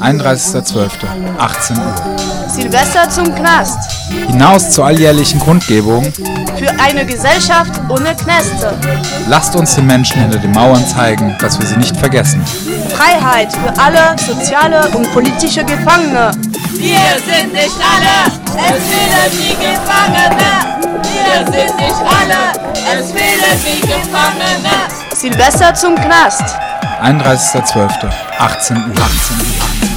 31.12. 18 Uhr. Silvester zum Knast. Hinaus zur alljährlichen Kundgebung. Für eine Gesellschaft ohne Knäste. Lasst uns den Menschen hinter den Mauern zeigen, dass wir sie nicht vergessen. Freiheit für alle soziale und politische Gefangene. Wir sind nicht alle, es fehlen die Gefangene. Wir sind nicht alle, es fehlen die Gefangene. Silvester zum Knast. 31.12. 18 Uhr. 18 Uhr.